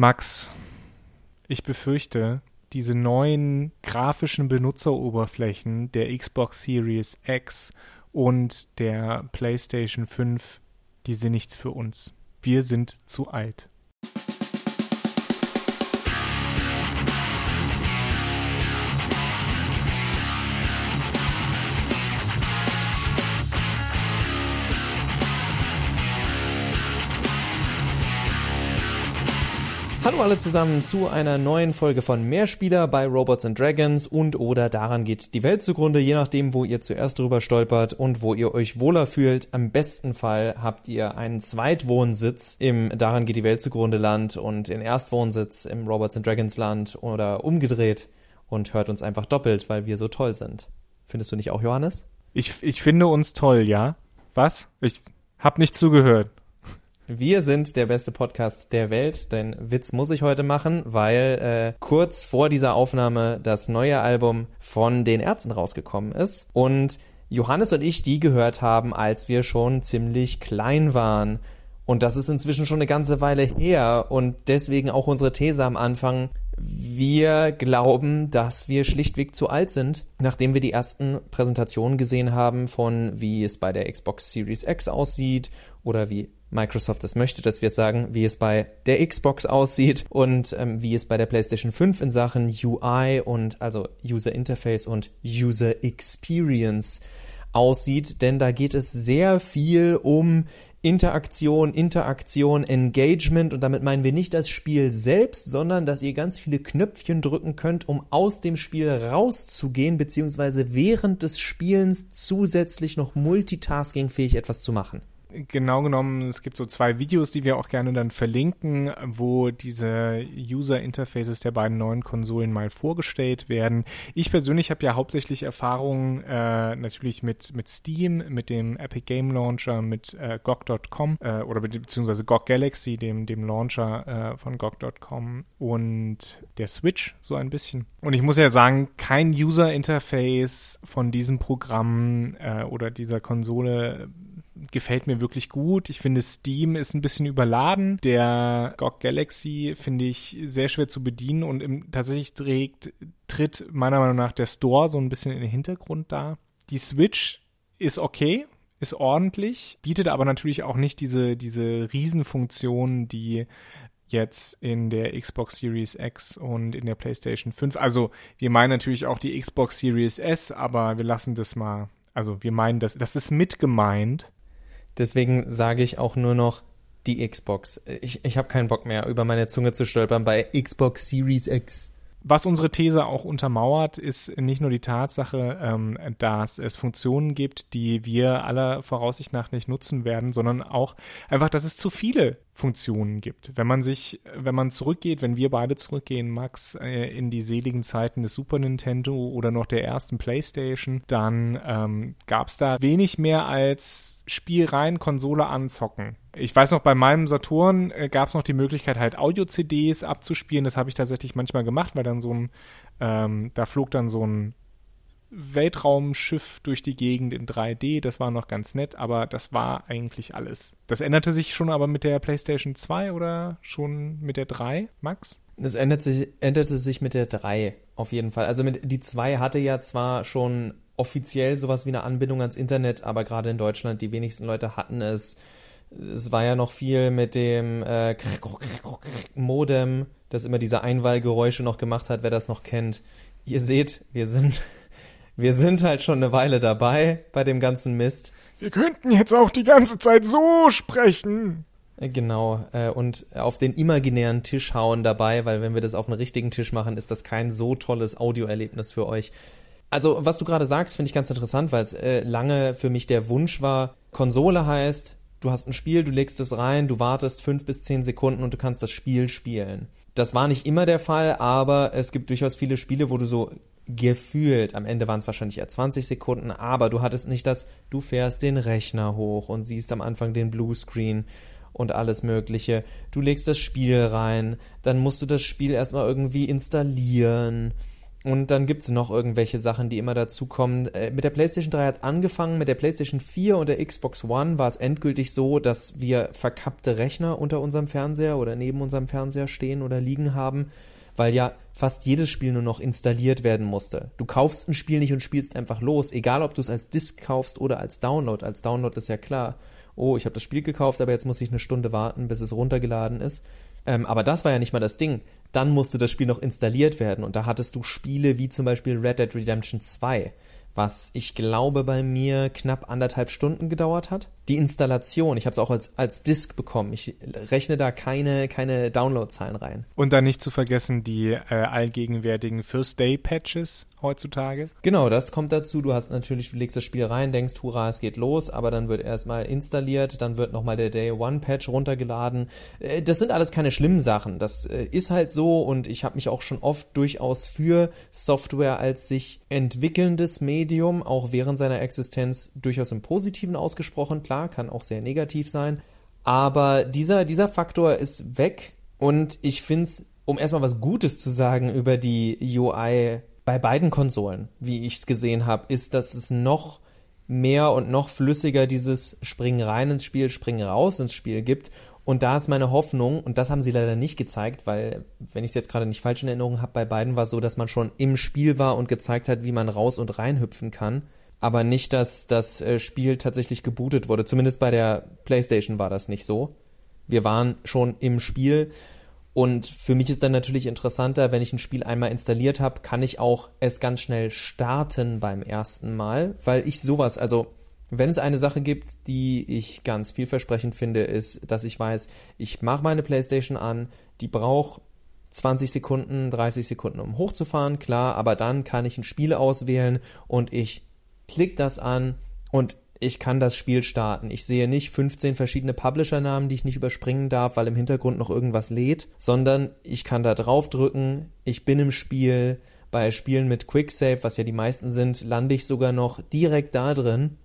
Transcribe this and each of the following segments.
Max, ich befürchte, diese neuen grafischen Benutzeroberflächen der Xbox Series X und der PlayStation 5, die sind nichts für uns. Wir sind zu alt. Hallo alle zusammen zu einer neuen Folge von Mehrspieler bei Robots and Dragons und oder daran geht die Welt zugrunde, je nachdem, wo ihr zuerst drüber stolpert und wo ihr euch wohler fühlt. Am besten Fall habt ihr einen Zweitwohnsitz im daran geht die Welt zugrunde Land und den Erstwohnsitz im Robots and Dragons Land oder umgedreht und hört uns einfach doppelt, weil wir so toll sind. Findest du nicht auch, Johannes? Ich, ich finde uns toll, ja? Was? Ich hab nicht zugehört. Wir sind der beste Podcast der Welt. Den Witz muss ich heute machen, weil äh, kurz vor dieser Aufnahme das neue Album von den Ärzten rausgekommen ist und Johannes und ich die gehört haben, als wir schon ziemlich klein waren. Und das ist inzwischen schon eine ganze Weile her und deswegen auch unsere These am Anfang. Wir glauben, dass wir schlichtweg zu alt sind, nachdem wir die ersten Präsentationen gesehen haben von wie es bei der Xbox Series X aussieht oder wie Microsoft es möchte, dass wir sagen, wie es bei der Xbox aussieht und ähm, wie es bei der PlayStation 5 in Sachen UI und also User Interface und User Experience aussieht, denn da geht es sehr viel um Interaktion, Interaktion, Engagement. Und damit meinen wir nicht das Spiel selbst, sondern dass ihr ganz viele Knöpfchen drücken könnt, um aus dem Spiel rauszugehen, beziehungsweise während des Spielens zusätzlich noch multitaskingfähig etwas zu machen genau genommen, es gibt so zwei Videos, die wir auch gerne dann verlinken, wo diese User Interfaces der beiden neuen Konsolen mal vorgestellt werden. Ich persönlich habe ja hauptsächlich Erfahrungen äh, natürlich mit, mit Steam, mit dem Epic Game Launcher, mit äh, GOG.com äh, oder beziehungsweise GOG Galaxy, dem, dem Launcher äh, von GOG.com und der Switch so ein bisschen. Und ich muss ja sagen, kein User Interface von diesem Programm äh, oder dieser Konsole gefällt mir wirklich gut. Ich finde, Steam ist ein bisschen überladen. Der GOG Galaxy finde ich sehr schwer zu bedienen und im, tatsächlich trägt, tritt meiner Meinung nach der Store so ein bisschen in den Hintergrund da. Die Switch ist okay, ist ordentlich, bietet aber natürlich auch nicht diese, diese Riesenfunktionen, die jetzt in der Xbox Series X und in der PlayStation 5. Also wir meinen natürlich auch die Xbox Series S, aber wir lassen das mal. Also wir meinen das, das ist mit. Deswegen sage ich auch nur noch die Xbox. Ich, ich habe keinen Bock mehr, über meine Zunge zu stolpern bei Xbox Series X. Was unsere These auch untermauert, ist nicht nur die Tatsache, ähm, dass es Funktionen gibt, die wir aller Voraussicht nach nicht nutzen werden, sondern auch einfach, dass es zu viele Funktionen gibt. Wenn man sich, wenn man zurückgeht, wenn wir beide zurückgehen, Max, äh, in die seligen Zeiten des Super Nintendo oder noch der ersten PlayStation, dann ähm, gab es da wenig mehr als Spiel rein, Konsole anzocken. Ich weiß noch, bei meinem Saturn äh, gab es noch die Möglichkeit, halt Audio-CDs abzuspielen. Das habe ich tatsächlich manchmal gemacht, weil dann so ein, ähm, da flog dann so ein Weltraumschiff durch die Gegend in 3D. Das war noch ganz nett, aber das war eigentlich alles. Das änderte sich schon aber mit der PlayStation 2 oder schon mit der 3, Max? Das ändert sich, änderte sich mit der 3 auf jeden Fall. Also mit, die 2 hatte ja zwar schon offiziell sowas wie eine Anbindung ans Internet, aber gerade in Deutschland, die wenigsten Leute hatten es. Es war ja noch viel mit dem äh, Modem, das immer diese Einwahlgeräusche noch gemacht hat, wer das noch kennt. Ihr seht, wir sind wir sind halt schon eine Weile dabei bei dem ganzen Mist. Wir könnten jetzt auch die ganze Zeit so sprechen. Äh, genau, äh, und auf den imaginären Tisch hauen dabei, weil wenn wir das auf einen richtigen Tisch machen, ist das kein so tolles Audioerlebnis für euch. Also, was du gerade sagst, finde ich ganz interessant, weil es äh, lange für mich der Wunsch war, Konsole heißt, du hast ein Spiel, du legst es rein, du wartest fünf bis zehn Sekunden und du kannst das Spiel spielen. Das war nicht immer der Fall, aber es gibt durchaus viele Spiele, wo du so gefühlt, am Ende waren es wahrscheinlich eher 20 Sekunden, aber du hattest nicht das, du fährst den Rechner hoch und siehst am Anfang den Bluescreen und alles Mögliche. Du legst das Spiel rein, dann musst du das Spiel erstmal irgendwie installieren Und dann gibt es noch irgendwelche Sachen, die immer dazukommen. Äh, mit der PlayStation 3 hat es angefangen, mit der PlayStation 4 und der Xbox One war es endgültig so, dass wir verkappte Rechner unter unserem Fernseher oder neben unserem Fernseher stehen oder liegen haben, weil ja fast jedes Spiel nur noch installiert werden musste. Du kaufst ein Spiel nicht und spielst einfach los, egal ob du es als Disc kaufst oder als Download. Als Download ist ja klar, oh, ich habe das Spiel gekauft, aber jetzt muss ich eine Stunde warten, bis es runtergeladen ist. Ähm, aber das war ja nicht mal das Ding. Dann musste das Spiel noch installiert werden und da hattest du Spiele wie zum Beispiel Red Dead Redemption 2, was ich glaube bei mir knapp anderthalb Stunden gedauert hat. Die Installation, ich habe es auch als, als Disk bekommen. Ich rechne da keine, keine Downloadzahlen rein. Und dann nicht zu vergessen die äh, allgegenwärtigen First-Day-Patches, heutzutage. Genau, das kommt dazu. Du hast natürlich, du legst das Spiel rein, denkst, hurra, es geht los, aber dann wird erstmal installiert, dann wird nochmal der Day One Patch runtergeladen. Äh, das sind alles keine schlimmen Sachen. Das äh, ist halt so und ich habe mich auch schon oft durchaus für Software als sich entwickelndes Medium, auch während seiner Existenz, durchaus im Positiven ausgesprochen. Klar, kann auch sehr negativ sein. Aber dieser, dieser Faktor ist weg und ich finde es, um erstmal was Gutes zu sagen über die UI bei beiden Konsolen, wie ich es gesehen habe, ist, dass es noch mehr und noch flüssiger dieses Springen rein ins Spiel, Springen raus ins Spiel gibt. Und da ist meine Hoffnung, und das haben sie leider nicht gezeigt, weil, wenn ich es jetzt gerade nicht falsch in Erinnerung habe, bei beiden war es so, dass man schon im Spiel war und gezeigt hat, wie man raus und rein hüpfen kann. Aber nicht, dass das äh, Spiel tatsächlich gebootet wurde. Zumindest bei der PlayStation war das nicht so. Wir waren schon im Spiel und für mich ist dann natürlich interessanter, wenn ich ein Spiel einmal installiert habe, kann ich auch es ganz schnell starten beim ersten Mal, weil ich sowas, also wenn es eine Sache gibt, die ich ganz vielversprechend finde, ist, dass ich weiß, ich mache meine PlayStation an, die braucht 20 Sekunden, 30 Sekunden, um hochzufahren, klar, aber dann kann ich ein Spiel auswählen und ich klicke das an und ich kann das Spiel starten. Ich sehe nicht 15 verschiedene Publisher-Namen, die ich nicht überspringen darf, weil im Hintergrund noch irgendwas lädt, sondern ich kann da draufdrücken, ich bin im Spiel. Bei Spielen mit Quicksave, was ja die meisten sind, lande ich sogar noch direkt da drin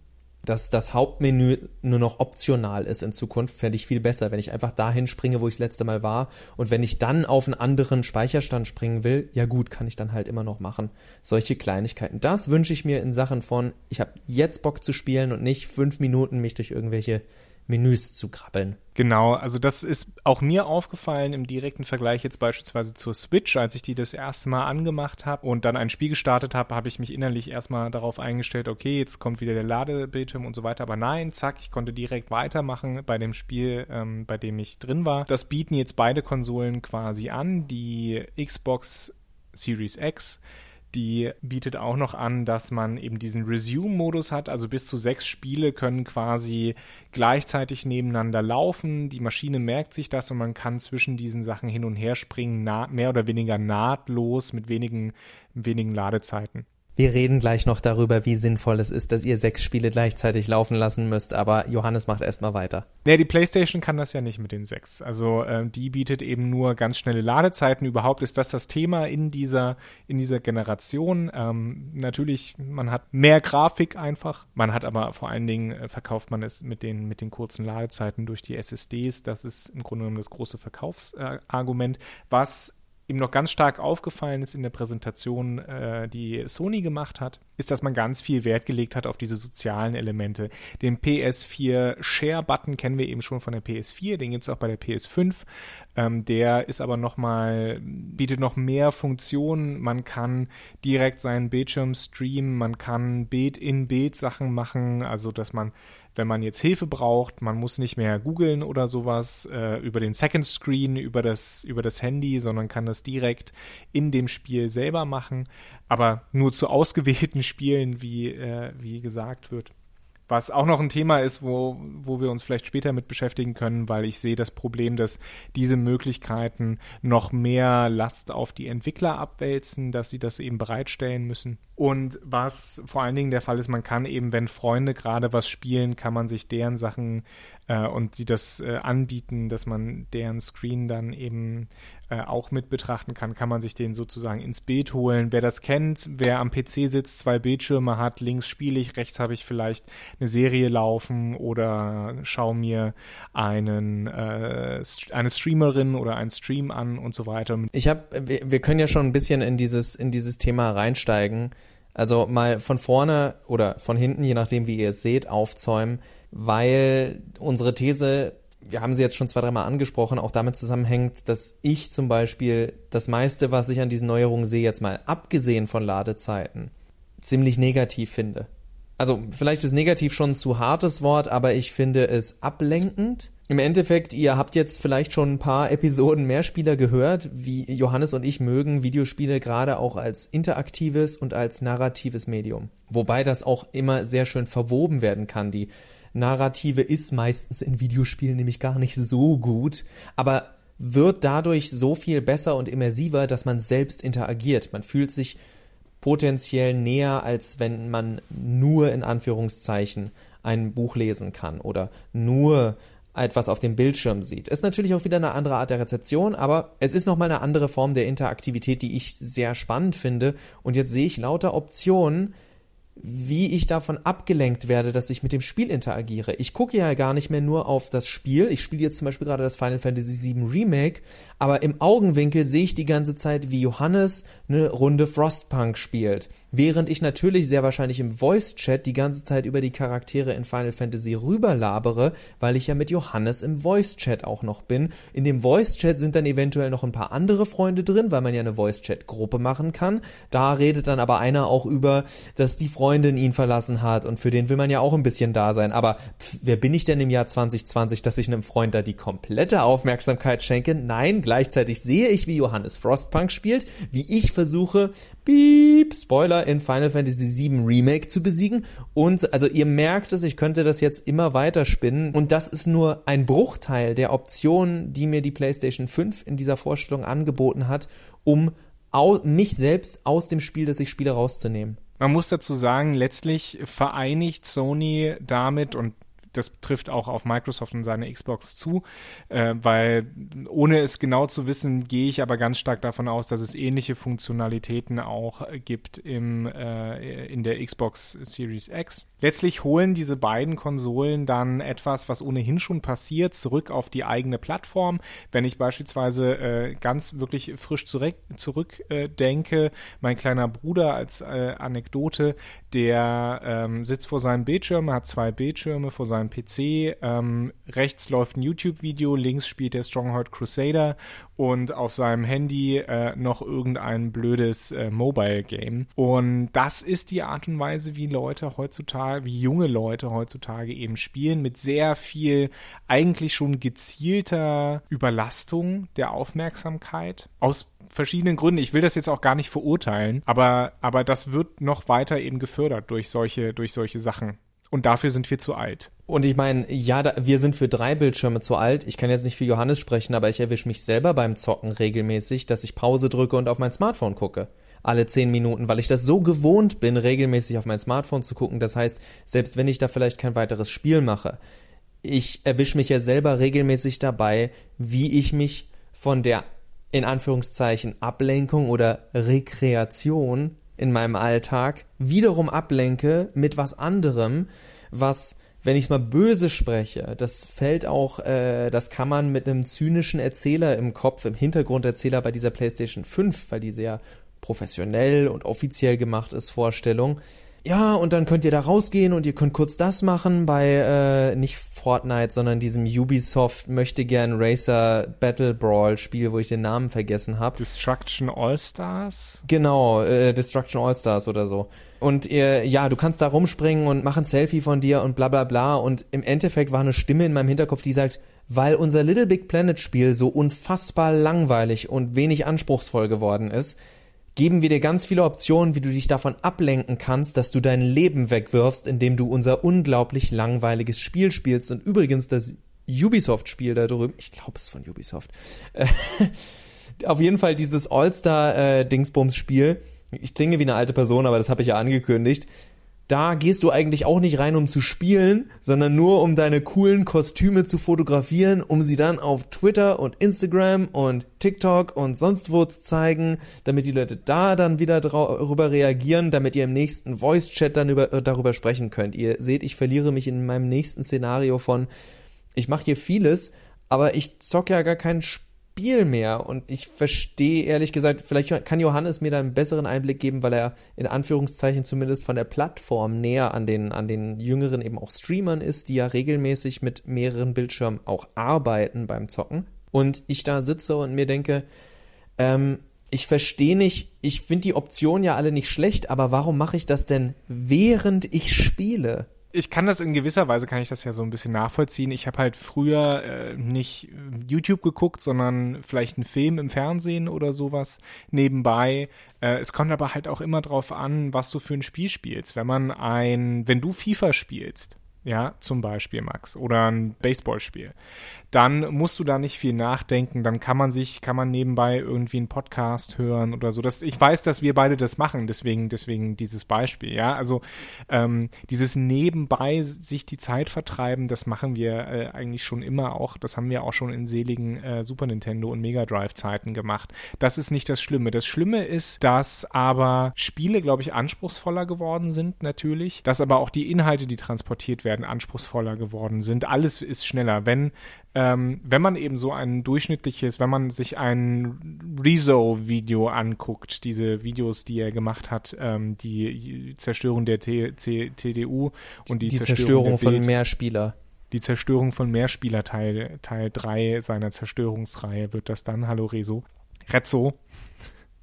dass das Hauptmenü nur noch optional ist in Zukunft, fände ich viel besser, wenn ich einfach dahin springe, wo ich das letzte Mal war. Und wenn ich dann auf einen anderen Speicherstand springen will, ja gut, kann ich dann halt immer noch machen. Solche Kleinigkeiten. Das wünsche ich mir in Sachen von, ich habe jetzt Bock zu spielen und nicht fünf Minuten mich durch irgendwelche Menüs zu krabbeln. Genau, also das ist auch mir aufgefallen im direkten Vergleich jetzt beispielsweise zur Switch, als ich die das erste Mal angemacht habe und dann ein Spiel gestartet habe, habe ich mich innerlich erstmal darauf eingestellt, okay, jetzt kommt wieder der Ladebildschirm und so weiter, aber nein, zack, ich konnte direkt weitermachen bei dem Spiel, ähm, bei dem ich drin war. Das bieten jetzt beide Konsolen quasi an, die Xbox Series X die bietet auch noch an, dass man eben diesen Resume-Modus hat. Also bis zu sechs Spiele können quasi gleichzeitig nebeneinander laufen. Die Maschine merkt sich das und man kann zwischen diesen Sachen hin und her springen, mehr oder weniger nahtlos mit wenigen, wenigen Ladezeiten. Wir reden gleich noch darüber, wie sinnvoll es ist, dass ihr sechs Spiele gleichzeitig laufen lassen müsst, aber Johannes macht erstmal weiter. Nee, die PlayStation kann das ja nicht mit den sechs. Also äh, die bietet eben nur ganz schnelle Ladezeiten. Überhaupt ist das das Thema in dieser, in dieser Generation. Ähm, natürlich, man hat mehr Grafik einfach. Man hat aber vor allen Dingen, äh, verkauft man es mit den, mit den kurzen Ladezeiten durch die SSDs. Das ist im Grunde genommen das große Verkaufsargument, äh, was ihm noch ganz stark aufgefallen ist in der Präsentation, äh, die Sony gemacht hat, ist, dass man ganz viel Wert gelegt hat auf diese sozialen Elemente. Den PS4 Share-Button kennen wir eben schon von der PS4, den gibt es auch bei der PS5. Ähm, der ist aber noch mal, bietet noch mehr Funktionen. Man kann direkt seinen Bildschirm streamen, man kann Bild-in-Bild-Sachen machen, also dass man wenn man jetzt Hilfe braucht, man muss nicht mehr googeln oder sowas äh, über den Second Screen, über das, über das Handy, sondern kann das direkt in dem Spiel selber machen, aber nur zu ausgewählten Spielen, wie, äh, wie gesagt wird. Was auch noch ein Thema ist, wo, wo wir uns vielleicht später mit beschäftigen können, weil ich sehe das Problem, dass diese Möglichkeiten noch mehr Last auf die Entwickler abwälzen, dass sie das eben bereitstellen müssen. Und was vor allen Dingen der Fall ist, man kann eben, wenn Freunde gerade was spielen, kann man sich deren Sachen äh, und sie das äh, anbieten, dass man deren Screen dann eben äh, auch mit betrachten kann, kann man sich den sozusagen ins Bild holen. Wer das kennt, wer am PC sitzt, zwei Bildschirme hat, links spiele ich, rechts habe ich vielleicht eine Serie laufen oder schaue mir einen äh, eine Streamerin oder einen Stream an und so weiter. Ich habe, wir, wir können ja schon ein bisschen in dieses in dieses Thema reinsteigen. Also mal von vorne oder von hinten, je nachdem wie ihr es seht, aufzäumen, weil unsere These wir haben sie jetzt schon zwei, dreimal angesprochen, auch damit zusammenhängt, dass ich zum Beispiel das meiste, was ich an diesen Neuerungen sehe, jetzt mal abgesehen von Ladezeiten, ziemlich negativ finde. Also vielleicht ist negativ schon ein zu hartes Wort, aber ich finde es ablenkend. Im Endeffekt, ihr habt jetzt vielleicht schon ein paar Episoden mehr Spieler gehört, wie Johannes und ich mögen Videospiele gerade auch als interaktives und als narratives Medium. Wobei das auch immer sehr schön verwoben werden kann. Die Narrative ist meistens in Videospielen nämlich gar nicht so gut, aber wird dadurch so viel besser und immersiver, dass man selbst interagiert. Man fühlt sich potenziell näher, als wenn man nur in Anführungszeichen ein Buch lesen kann oder nur etwas auf dem Bildschirm sieht. Ist natürlich auch wieder eine andere Art der Rezeption, aber es ist nochmal eine andere Form der Interaktivität, die ich sehr spannend finde. Und jetzt sehe ich lauter Optionen, wie ich davon abgelenkt werde, dass ich mit dem Spiel interagiere. Ich gucke ja gar nicht mehr nur auf das Spiel. Ich spiele jetzt zum Beispiel gerade das Final Fantasy VII Remake, aber im Augenwinkel sehe ich die ganze Zeit, wie Johannes eine Runde Frostpunk spielt. Während ich natürlich sehr wahrscheinlich im Voice-Chat die ganze Zeit über die Charaktere in Final Fantasy rüberlabere, weil ich ja mit Johannes im Voice-Chat auch noch bin. In dem Voice-Chat sind dann eventuell noch ein paar andere Freunde drin, weil man ja eine Voice-Chat-Gruppe machen kann. Da redet dann aber einer auch über, dass die Freundin ihn verlassen hat und für den will man ja auch ein bisschen da sein. Aber pff, wer bin ich denn im Jahr 2020, dass ich einem Freund da die komplette Aufmerksamkeit schenke? Nein, gleichzeitig sehe ich, wie Johannes Frostpunk spielt, wie ich versuche, Beep, Spoiler, in Final Fantasy VII Remake zu besiegen. Und also ihr merkt es, ich könnte das jetzt immer weiter spinnen. Und das ist nur ein Bruchteil der Optionen, die mir die PlayStation 5 in dieser Vorstellung angeboten hat, um mich selbst aus dem Spiel, das ich spiele, rauszunehmen. Man muss dazu sagen, letztlich vereinigt Sony damit, und das trifft auch auf Microsoft und seine Xbox zu, äh, weil ohne es genau zu wissen, gehe ich aber ganz stark davon aus, dass es ähnliche Funktionalitäten auch gibt im, äh, in der Xbox Series X. Letztlich holen diese beiden Konsolen dann etwas, was ohnehin schon passiert, zurück auf die eigene Plattform. Wenn ich beispielsweise äh, ganz wirklich frisch zurück, zurückdenke, äh, mein kleiner Bruder als äh, Anekdote, der ähm, sitzt vor seinem Bildschirm, hat zwei Bildschirme vor seinem PC. Ähm, rechts läuft ein YouTube-Video, links spielt der Stronghold Crusader und auf seinem Handy äh, noch irgendein blödes äh, Mobile-Game. Und das ist die Art und Weise, wie Leute heutzutage, wie junge Leute heutzutage eben spielen, mit sehr viel eigentlich schon gezielter Überlastung der Aufmerksamkeit aus verschiedenen Gründen. Ich will das jetzt auch gar nicht verurteilen, aber, aber das wird noch weiter eben gefördert durch solche, durch solche Sachen. Und dafür sind wir zu alt. Und ich meine, ja, da, wir sind für drei Bildschirme zu alt. Ich kann jetzt nicht für Johannes sprechen, aber ich erwische mich selber beim Zocken regelmäßig, dass ich Pause drücke und auf mein Smartphone gucke. Alle zehn Minuten, weil ich das so gewohnt bin, regelmäßig auf mein Smartphone zu gucken. Das heißt, selbst wenn ich da vielleicht kein weiteres Spiel mache, ich erwische mich ja selber regelmäßig dabei, wie ich mich von der in Anführungszeichen Ablenkung oder Rekreation in meinem Alltag wiederum ablenke mit was anderem, was, wenn ich mal böse spreche, das fällt auch, äh, das kann man mit einem zynischen Erzähler im Kopf, im Hintergrunderzähler bei dieser PlayStation 5, weil die sehr professionell und offiziell gemacht ist, Vorstellung, ja, und dann könnt ihr da rausgehen und ihr könnt kurz das machen bei äh, nicht Fortnite, sondern diesem Ubisoft möchte gern Racer Battle Brawl Spiel, wo ich den Namen vergessen habe. Destruction All Stars? Genau, äh, Destruction All Stars oder so. Und ihr, ja, du kannst da rumspringen und mach ein Selfie von dir und bla bla bla. Und im Endeffekt war eine Stimme in meinem Hinterkopf, die sagt, weil unser Little Big Planet Spiel so unfassbar langweilig und wenig anspruchsvoll geworden ist, geben wir dir ganz viele Optionen, wie du dich davon ablenken kannst, dass du dein Leben wegwirfst, indem du unser unglaublich langweiliges Spiel spielst. Und übrigens das Ubisoft-Spiel da drüben, ich glaube es von Ubisoft, auf jeden Fall dieses All-Star-Dingsbums-Spiel, ich klinge wie eine alte Person, aber das habe ich ja angekündigt, da gehst du eigentlich auch nicht rein, um zu spielen, sondern nur um deine coolen Kostüme zu fotografieren, um sie dann auf Twitter und Instagram und TikTok und sonst wo zu zeigen, damit die Leute da dann wieder darüber reagieren, damit ihr im nächsten Voice-Chat dann über, äh, darüber sprechen könnt. Ihr seht, ich verliere mich in meinem nächsten Szenario von, ich mache hier vieles, aber ich zock ja gar kein Spiel Spiel mehr. Und ich verstehe ehrlich gesagt, vielleicht kann Johannes mir da einen besseren Einblick geben, weil er in Anführungszeichen zumindest von der Plattform näher an den, an den jüngeren eben auch Streamern ist, die ja regelmäßig mit mehreren Bildschirmen auch arbeiten beim Zocken. Und ich da sitze und mir denke, ähm, ich verstehe nicht, ich finde die Option ja alle nicht schlecht, aber warum mache ich das denn während ich spiele? Ich kann das in gewisser Weise, kann ich das ja so ein bisschen nachvollziehen. Ich habe halt früher äh, nicht YouTube geguckt, sondern vielleicht einen Film im Fernsehen oder sowas nebenbei. Äh, es kommt aber halt auch immer drauf an, was du für ein Spiel spielst. Wenn man ein, wenn du FIFA spielst, ja, zum Beispiel, Max, oder ein Baseballspiel, dann musst du da nicht viel nachdenken, dann kann man sich, kann man nebenbei irgendwie einen Podcast hören oder so. Das, ich weiß, dass wir beide das machen, deswegen, deswegen dieses Beispiel, ja. Also ähm, dieses nebenbei sich die Zeit vertreiben, das machen wir äh, eigentlich schon immer auch, das haben wir auch schon in seligen äh, Super Nintendo und Mega Drive Zeiten gemacht. Das ist nicht das Schlimme. Das Schlimme ist, dass aber Spiele, glaube ich, anspruchsvoller geworden sind, natürlich, dass aber auch die Inhalte, die transportiert werden, anspruchsvoller geworden sind. Alles ist schneller. Wenn ähm, wenn man eben so ein durchschnittliches, wenn man sich ein Rezo-Video anguckt, diese Videos, die er gemacht hat, ähm, die Zerstörung der T C TDU und die, die Zerstörung, Zerstörung von Mehrspieler. Die Zerstörung von Mehrspieler, Teil, Teil 3 seiner Zerstörungsreihe wird das dann. Hallo Rezo. Rezzo.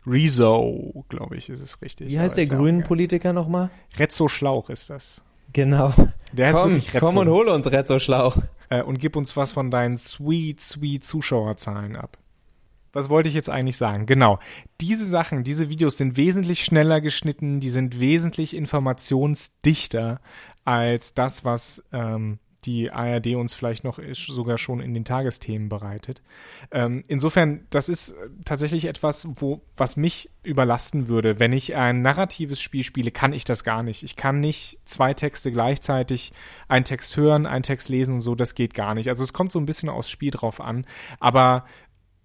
Rezo, glaube ich, ist es richtig. Wie heißt der grünen Politiker nochmal? Rezzo Schlauch ist das. Genau. Der komm, komm und hole uns Rezzo Schlauch. Äh, und gib uns was von deinen sweet, sweet Zuschauerzahlen ab. Was wollte ich jetzt eigentlich sagen? Genau. Diese Sachen, diese Videos sind wesentlich schneller geschnitten, die sind wesentlich informationsdichter als das, was ähm, die ARD uns vielleicht noch sogar schon in den Tagesthemen bereitet. Ähm, insofern, das ist äh, tatsächlich etwas, wo, was mich überlasten würde. Wenn ich ein narratives Spiel spiele, kann ich das gar nicht. Ich kann nicht zwei Texte gleichzeitig, einen Text hören, einen Text lesen und so, das geht gar nicht. Also es kommt so ein bisschen aufs Spiel drauf an. Aber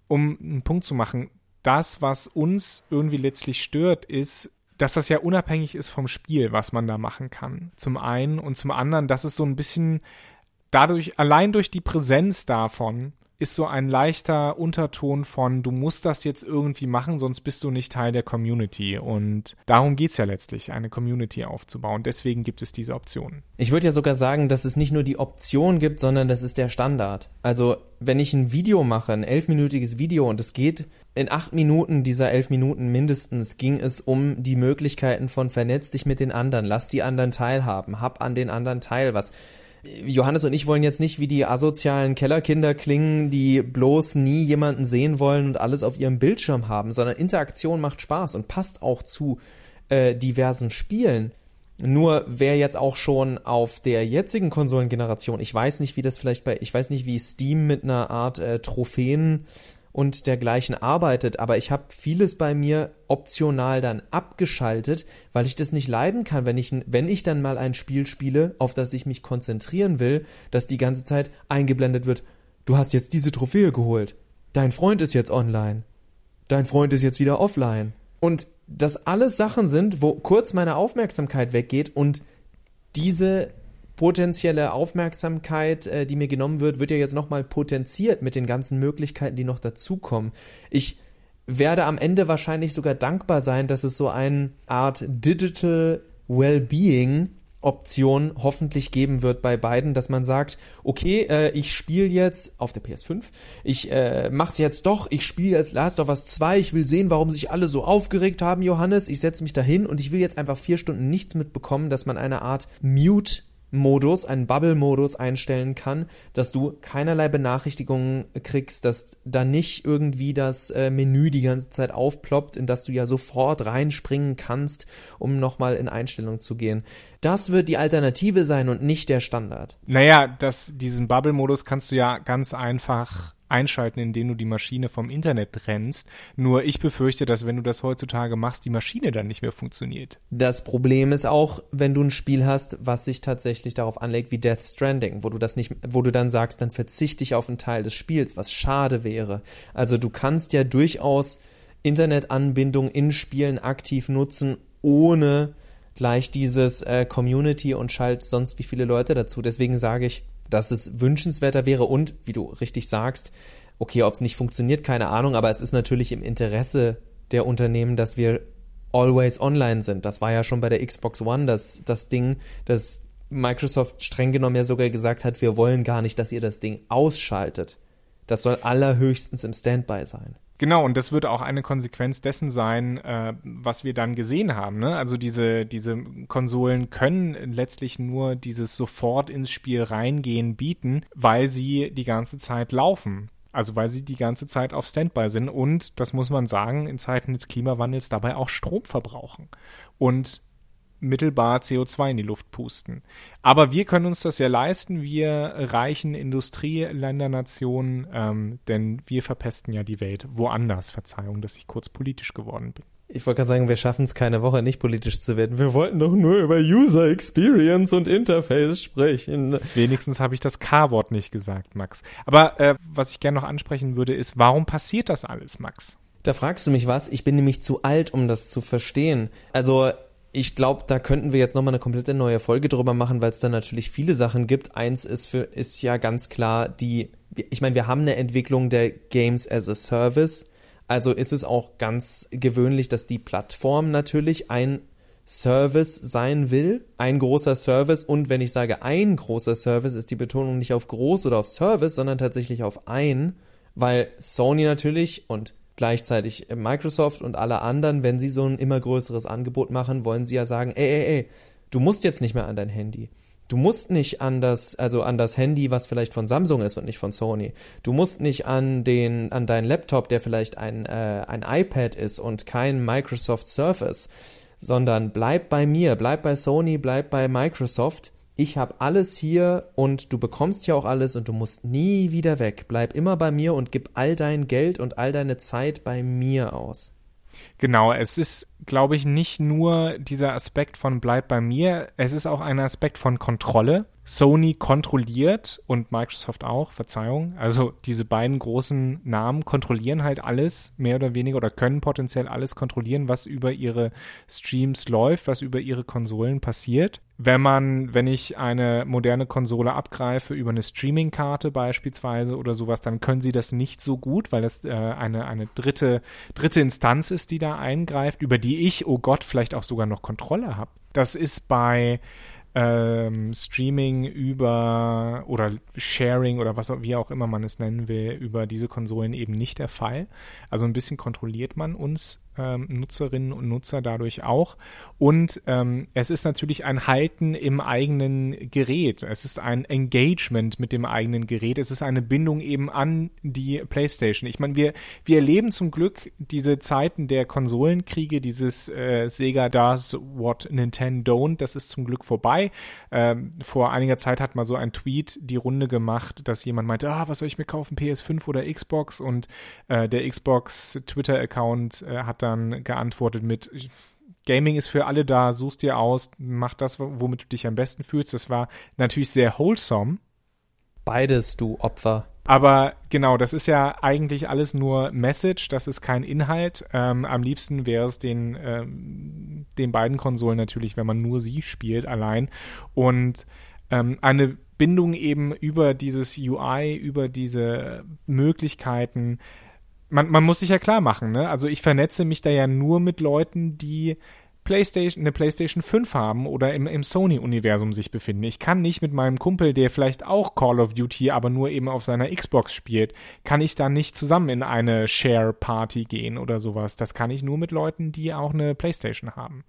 um einen Punkt zu machen, das, was uns irgendwie letztlich stört, ist, dass das ja unabhängig ist vom Spiel, was man da machen kann. Zum einen und zum anderen, dass es so ein bisschen dadurch, allein durch die Präsenz davon, ist so ein leichter Unterton von, du musst das jetzt irgendwie machen, sonst bist du nicht Teil der Community. Und darum geht's ja letztlich, eine Community aufzubauen. Deswegen gibt es diese Option. Ich würde ja sogar sagen, dass es nicht nur die Option gibt, sondern das ist der Standard. Also, wenn ich ein Video mache, ein elfminütiges Video und es geht in acht Minuten dieser elf Minuten mindestens ging es um die Möglichkeiten von vernetz dich mit den anderen, lass die anderen teilhaben, hab an den anderen teil, was Johannes und ich wollen jetzt nicht wie die asozialen Kellerkinder klingen, die bloß nie jemanden sehen wollen und alles auf ihrem Bildschirm haben, sondern Interaktion macht Spaß und passt auch zu äh, diversen Spielen. Nur wer jetzt auch schon auf der jetzigen Konsolengeneration, ich weiß nicht, wie das vielleicht bei, ich weiß nicht, wie Steam mit einer Art äh, Trophäen und dergleichen arbeitet, aber ich habe vieles bei mir optional dann abgeschaltet, weil ich das nicht leiden kann, wenn ich, wenn ich dann mal ein Spiel spiele, auf das ich mich konzentrieren will, dass die ganze Zeit eingeblendet wird, du hast jetzt diese Trophäe geholt, dein Freund ist jetzt online, dein Freund ist jetzt wieder offline. Und das alles Sachen sind, wo kurz meine Aufmerksamkeit weggeht und diese potenzielle Aufmerksamkeit, äh, die mir genommen wird, wird ja jetzt nochmal potenziert mit den ganzen Möglichkeiten, die noch dazukommen. Ich werde am Ende wahrscheinlich sogar dankbar sein, dass es so eine Art Digital Wellbeing Option hoffentlich geben wird bei beiden, dass man sagt, okay, äh, ich spiele jetzt auf der PS5, ich äh, mach's jetzt doch, ich spiele jetzt Last of Us 2, ich will sehen, warum sich alle so aufgeregt haben, Johannes, ich setze mich dahin und ich will jetzt einfach vier Stunden nichts mitbekommen, dass man eine Art Mute Modus, einen Bubble-Modus einstellen kann, dass du keinerlei Benachrichtigungen kriegst, dass da nicht irgendwie das äh, Menü die ganze Zeit aufploppt, in das du ja sofort reinspringen kannst, um nochmal in Einstellungen zu gehen. Das wird die Alternative sein und nicht der Standard. Naja, das, diesen Bubble-Modus kannst du ja ganz einfach einschalten, indem du die Maschine vom Internet trennst. Nur ich befürchte, dass wenn du das heutzutage machst, die Maschine dann nicht mehr funktioniert. Das Problem ist auch, wenn du ein Spiel hast, was sich tatsächlich darauf anlegt wie Death Stranding, wo du das nicht, wo du dann sagst, dann verzichte ich auf einen Teil des Spiels, was schade wäre. Also du kannst ja durchaus Internetanbindung in Spielen aktiv nutzen, ohne gleich dieses äh, Community und schalt sonst wie viele Leute dazu. Deswegen sage ich, dass es wünschenswerter wäre und, wie du richtig sagst, okay, ob es nicht funktioniert, keine Ahnung, aber es ist natürlich im Interesse der Unternehmen, dass wir always online sind. Das war ja schon bei der Xbox One das, das Ding, dass Microsoft streng genommen ja sogar gesagt hat, wir wollen gar nicht, dass ihr das Ding ausschaltet. Das soll allerhöchstens im Standby sein. Genau, und das wird auch eine Konsequenz dessen sein, äh, was wir dann gesehen haben. Ne? Also diese, diese Konsolen können letztlich nur dieses sofort ins Spiel reingehen bieten, weil sie die ganze Zeit laufen. Also weil sie die ganze Zeit auf Standby sind und, das muss man sagen, in Zeiten des Klimawandels dabei auch Strom verbrauchen. Und mittelbar CO2 in die Luft pusten. Aber wir können uns das ja leisten, wir reichen Industrieländer-Nationen, ähm, denn wir verpesten ja die Welt woanders. Verzeihung, dass ich kurz politisch geworden bin. Ich wollte gerade sagen, wir schaffen es keine Woche, nicht politisch zu werden. Wir wollten doch nur über User Experience und Interface sprechen. Wenigstens habe ich das K-Wort nicht gesagt, Max. Aber äh, was ich gerne noch ansprechen würde, ist, warum passiert das alles, Max? Da fragst du mich was. Ich bin nämlich zu alt, um das zu verstehen. Also ich glaube, da könnten wir jetzt nochmal eine komplette neue Folge drüber machen, weil es da natürlich viele Sachen gibt. Eins ist für, ist ja ganz klar die, ich meine, wir haben eine Entwicklung der Games as a Service. Also ist es auch ganz gewöhnlich, dass die Plattform natürlich ein Service sein will, ein großer Service. Und wenn ich sage ein großer Service, ist die Betonung nicht auf groß oder auf Service, sondern tatsächlich auf ein, weil Sony natürlich und Gleichzeitig Microsoft und alle anderen, wenn sie so ein immer größeres Angebot machen, wollen sie ja sagen, ey, ey, ey, du musst jetzt nicht mehr an dein Handy. Du musst nicht an das, also an das Handy, was vielleicht von Samsung ist und nicht von Sony. Du musst nicht an den, an deinen Laptop, der vielleicht ein, äh, ein iPad ist und kein Microsoft Surface, sondern bleib bei mir, bleib bei Sony, bleib bei Microsoft ich habe alles hier und du bekommst ja auch alles und du musst nie wieder weg. Bleib immer bei mir und gib all dein Geld und all deine Zeit bei mir aus. Genau, es ist, glaube ich, nicht nur dieser Aspekt von bleib bei mir, es ist auch ein Aspekt von Kontrolle. Sony kontrolliert und Microsoft auch, Verzeihung. Also diese beiden großen Namen kontrollieren halt alles, mehr oder weniger, oder können potenziell alles kontrollieren, was über ihre Streams läuft, was über ihre Konsolen passiert. Wenn man, wenn ich eine moderne Konsole abgreife über eine Streaming-Karte beispielsweise oder sowas, dann können sie das nicht so gut, weil das äh, eine, eine dritte, dritte Instanz ist, die da eingreift, über die ich, oh Gott, vielleicht auch sogar noch Kontrolle habe. Das ist bei ähm, Streaming über oder Sharing oder was wie auch immer man es nennen will, über diese Konsolen eben nicht der Fall. Also ein bisschen kontrolliert man uns ähm, Nutzerinnen und Nutzer dadurch auch. Und ähm, es ist natürlich ein Halten im eigenen Gerät. Es ist ein Engagement mit dem eigenen Gerät. Es ist eine Bindung eben an die PlayStation. Ich meine, wir, wir erleben zum Glück diese Zeiten der Konsolenkriege, dieses äh, Sega does what Nintendo don't. Das ist zum Glück vorbei. Ähm, vor einiger Zeit hat mal so ein Tweet die Runde gemacht, dass jemand meinte, ah, was soll ich mir kaufen, PS5 oder Xbox? Und äh, der Xbox Twitter-Account äh, hat dann geantwortet mit Gaming ist für alle da, suchst dir aus, mach das, womit du dich am besten fühlst. Das war natürlich sehr wholesome. Beides, du Opfer. Aber genau, das ist ja eigentlich alles nur Message, das ist kein Inhalt. Ähm, am liebsten wäre es den, ähm, den beiden Konsolen natürlich, wenn man nur sie spielt allein. Und ähm, eine Bindung eben über dieses UI, über diese Möglichkeiten, man, man muss sich ja klar machen, ne? Also ich vernetze mich da ja nur mit Leuten, die PlayStation, eine PlayStation 5 haben oder im, im Sony-Universum sich befinden. Ich kann nicht mit meinem Kumpel, der vielleicht auch Call of Duty, aber nur eben auf seiner Xbox spielt, kann ich da nicht zusammen in eine Share-Party gehen oder sowas. Das kann ich nur mit Leuten, die auch eine PlayStation haben.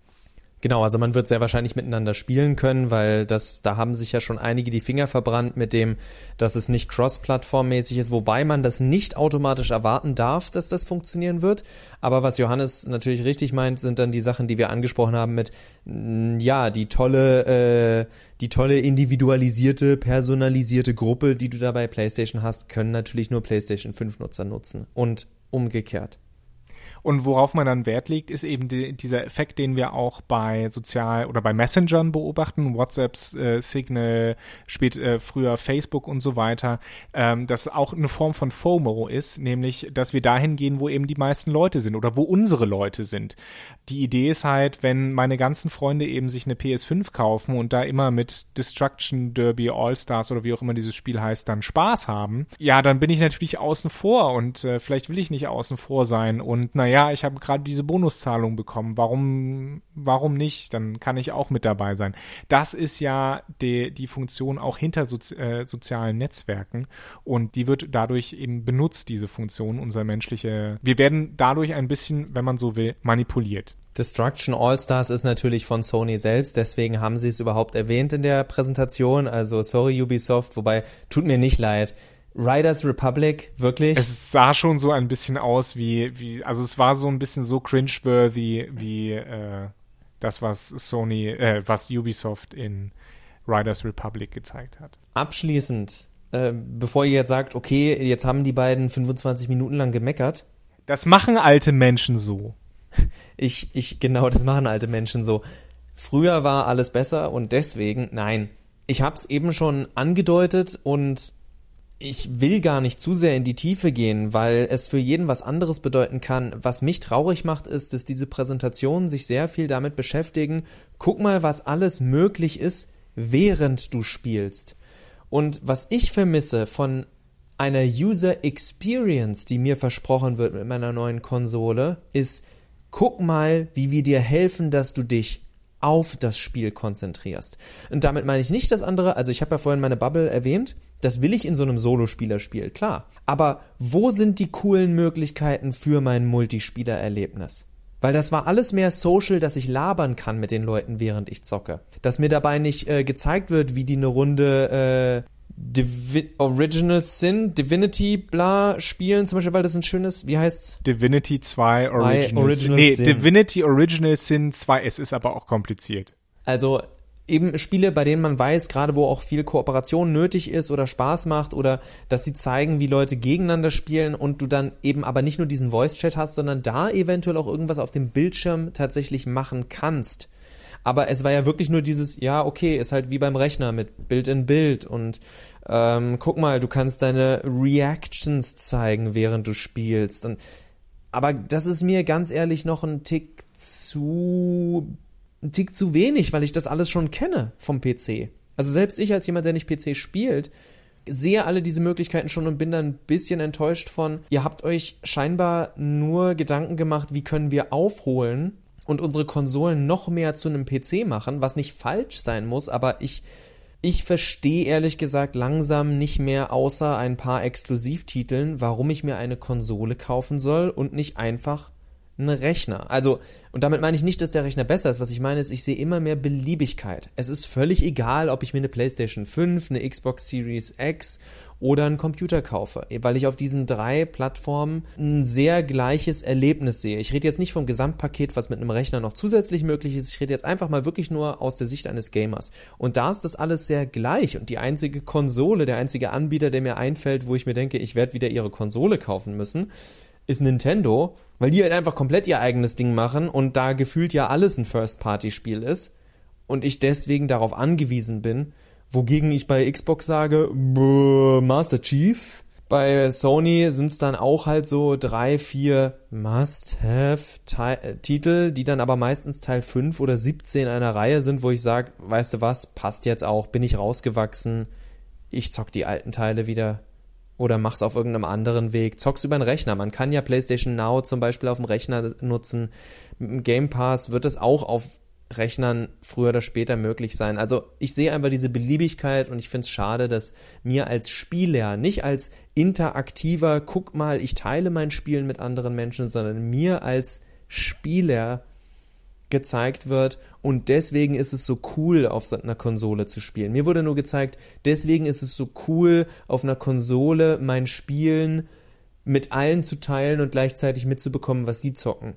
Genau, also man wird sehr wahrscheinlich miteinander spielen können, weil das, da haben sich ja schon einige die Finger verbrannt mit dem, dass es nicht cross-plattformmäßig ist, wobei man das nicht automatisch erwarten darf, dass das funktionieren wird. Aber was Johannes natürlich richtig meint, sind dann die Sachen, die wir angesprochen haben mit, ja, die tolle, äh, die tolle individualisierte, personalisierte Gruppe, die du da bei PlayStation hast, können natürlich nur PlayStation 5 Nutzer nutzen und umgekehrt. Und worauf man dann Wert legt, ist eben die, dieser Effekt, den wir auch bei Sozial- oder bei Messengern beobachten, WhatsApps, äh, Signal, spät äh, früher Facebook und so weiter, ähm, dass auch eine Form von FOMO ist, nämlich, dass wir dahin gehen, wo eben die meisten Leute sind oder wo unsere Leute sind. Die Idee ist halt, wenn meine ganzen Freunde eben sich eine PS5 kaufen und da immer mit Destruction Derby All-Stars oder wie auch immer dieses Spiel heißt, dann Spaß haben, ja, dann bin ich natürlich außen vor und äh, vielleicht will ich nicht außen vor sein und naja, ja, ich habe gerade diese Bonuszahlung bekommen, warum, warum nicht? Dann kann ich auch mit dabei sein. Das ist ja die, die Funktion auch hinter Sozi äh, sozialen Netzwerken und die wird dadurch eben benutzt, diese Funktion, unser menschliche. Wir werden dadurch ein bisschen, wenn man so will, manipuliert. Destruction All-Stars ist natürlich von Sony selbst, deswegen haben sie es überhaupt erwähnt in der Präsentation. Also sorry Ubisoft, wobei tut mir nicht leid. Riders Republic, wirklich? Es sah schon so ein bisschen aus wie, wie also es war so ein bisschen so cringeworthy wie äh, das, was Sony, äh, was Ubisoft in Riders Republic gezeigt hat. Abschließend, äh, bevor ihr jetzt sagt, okay, jetzt haben die beiden 25 Minuten lang gemeckert. Das machen alte Menschen so. Ich, ich, genau, das machen alte Menschen so. Früher war alles besser und deswegen, nein. Ich hab's eben schon angedeutet und ich will gar nicht zu sehr in die Tiefe gehen, weil es für jeden was anderes bedeuten kann. Was mich traurig macht, ist, dass diese Präsentationen sich sehr viel damit beschäftigen. Guck mal, was alles möglich ist, während du spielst. Und was ich vermisse von einer User Experience, die mir versprochen wird mit meiner neuen Konsole, ist, guck mal, wie wir dir helfen, dass du dich auf das Spiel konzentrierst. Und damit meine ich nicht das andere, also ich habe ja vorhin meine Bubble erwähnt, das will ich in so einem Solospielerspiel, klar. Aber wo sind die coolen Möglichkeiten für mein Multispielererlebnis? Weil das war alles mehr Social, dass ich labern kann mit den Leuten, während ich zocke. Dass mir dabei nicht äh, gezeigt wird, wie die eine Runde äh, Divi Original Sin, Divinity, bla, spielen, zum Beispiel, weil das ein schönes, wie heißt's? Divinity 2 Original, Original Sin. Nee, Sin. Divinity Original Sin 2, es ist aber auch kompliziert. Also, eben Spiele, bei denen man weiß, gerade wo auch viel Kooperation nötig ist oder Spaß macht oder dass sie zeigen, wie Leute gegeneinander spielen und du dann eben aber nicht nur diesen Voice-Chat hast, sondern da eventuell auch irgendwas auf dem Bildschirm tatsächlich machen kannst. Aber es war ja wirklich nur dieses, ja, okay, ist halt wie beim Rechner mit Bild in Bild und ähm, guck mal, du kannst deine Reactions zeigen, während du spielst. Und, aber das ist mir ganz ehrlich noch ein Tick zu, ein Tick zu wenig, weil ich das alles schon kenne vom PC. Also selbst ich als jemand, der nicht PC spielt, sehe alle diese Möglichkeiten schon und bin dann ein bisschen enttäuscht von, ihr habt euch scheinbar nur Gedanken gemacht, wie können wir aufholen und unsere Konsolen noch mehr zu einem PC machen, was nicht falsch sein muss, aber ich ich verstehe ehrlich gesagt langsam nicht mehr außer ein paar Exklusivtiteln, warum ich mir eine Konsole kaufen soll und nicht einfach einen Rechner. Also, und damit meine ich nicht, dass der Rechner besser ist. Was ich meine ist, ich sehe immer mehr Beliebigkeit. Es ist völlig egal, ob ich mir eine PlayStation 5, eine Xbox Series X oder einen Computer kaufe, weil ich auf diesen drei Plattformen ein sehr gleiches Erlebnis sehe. Ich rede jetzt nicht vom Gesamtpaket, was mit einem Rechner noch zusätzlich möglich ist. Ich rede jetzt einfach mal wirklich nur aus der Sicht eines Gamers. Und da ist das alles sehr gleich. Und die einzige Konsole, der einzige Anbieter, der mir einfällt, wo ich mir denke, ich werde wieder ihre Konsole kaufen müssen, ist Nintendo, weil die halt einfach komplett ihr eigenes Ding machen und da gefühlt ja alles ein First-Party-Spiel ist und ich deswegen darauf angewiesen bin, Wogegen ich bei Xbox sage, Master Chief. Bei Sony sind es dann auch halt so drei, vier Must-Have-Titel, die dann aber meistens Teil 5 oder 17 einer Reihe sind, wo ich sage, weißt du was, passt jetzt auch, bin ich rausgewachsen, ich zock die alten Teile wieder oder mach's auf irgendeinem anderen Weg. Zock's über den Rechner. Man kann ja PlayStation Now zum Beispiel auf dem Rechner nutzen. Mit dem Game Pass wird es auch auf Rechnern früher oder später möglich sein. Also ich sehe einfach diese Beliebigkeit und ich finde es schade, dass mir als Spieler, nicht als interaktiver, guck mal, ich teile mein Spielen mit anderen Menschen, sondern mir als Spieler gezeigt wird und deswegen ist es so cool, auf einer Konsole zu spielen. Mir wurde nur gezeigt, deswegen ist es so cool, auf einer Konsole mein Spielen mit allen zu teilen und gleichzeitig mitzubekommen, was sie zocken.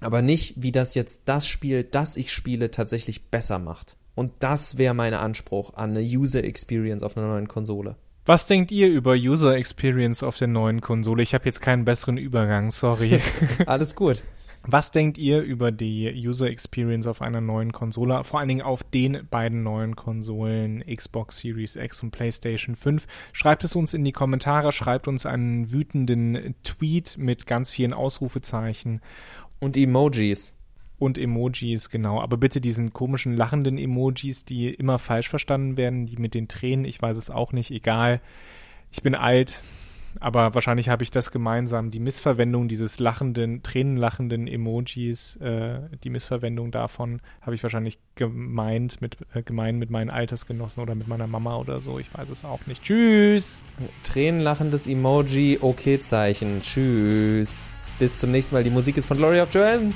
Aber nicht, wie das jetzt das Spiel, das ich spiele, tatsächlich besser macht. Und das wäre mein Anspruch an eine User Experience auf einer neuen Konsole. Was denkt ihr über User Experience auf der neuen Konsole? Ich habe jetzt keinen besseren Übergang, sorry. Alles gut. Was denkt ihr über die User Experience auf einer neuen Konsole? Vor allen Dingen auf den beiden neuen Konsolen Xbox Series X und PlayStation 5. Schreibt es uns in die Kommentare, schreibt uns einen wütenden Tweet mit ganz vielen Ausrufezeichen. Und Emojis und Emojis, genau. Aber bitte diesen komischen lachenden Emojis, die immer falsch verstanden werden, die mit den Tränen, ich weiß es auch nicht, egal. Ich bin alt, aber wahrscheinlich habe ich das gemeinsam. Die Missverwendung dieses lachenden, tränenlachenden Emojis, äh, die Missverwendung davon habe ich wahrscheinlich gemeint mit, äh, gemein mit meinen Altersgenossen oder mit meiner Mama oder so. Ich weiß es auch nicht. Tschüss! Tränenlachendes Emoji, okay Zeichen. Tschüss. Bis zum nächsten Mal. Die Musik ist von Glory of Joanne.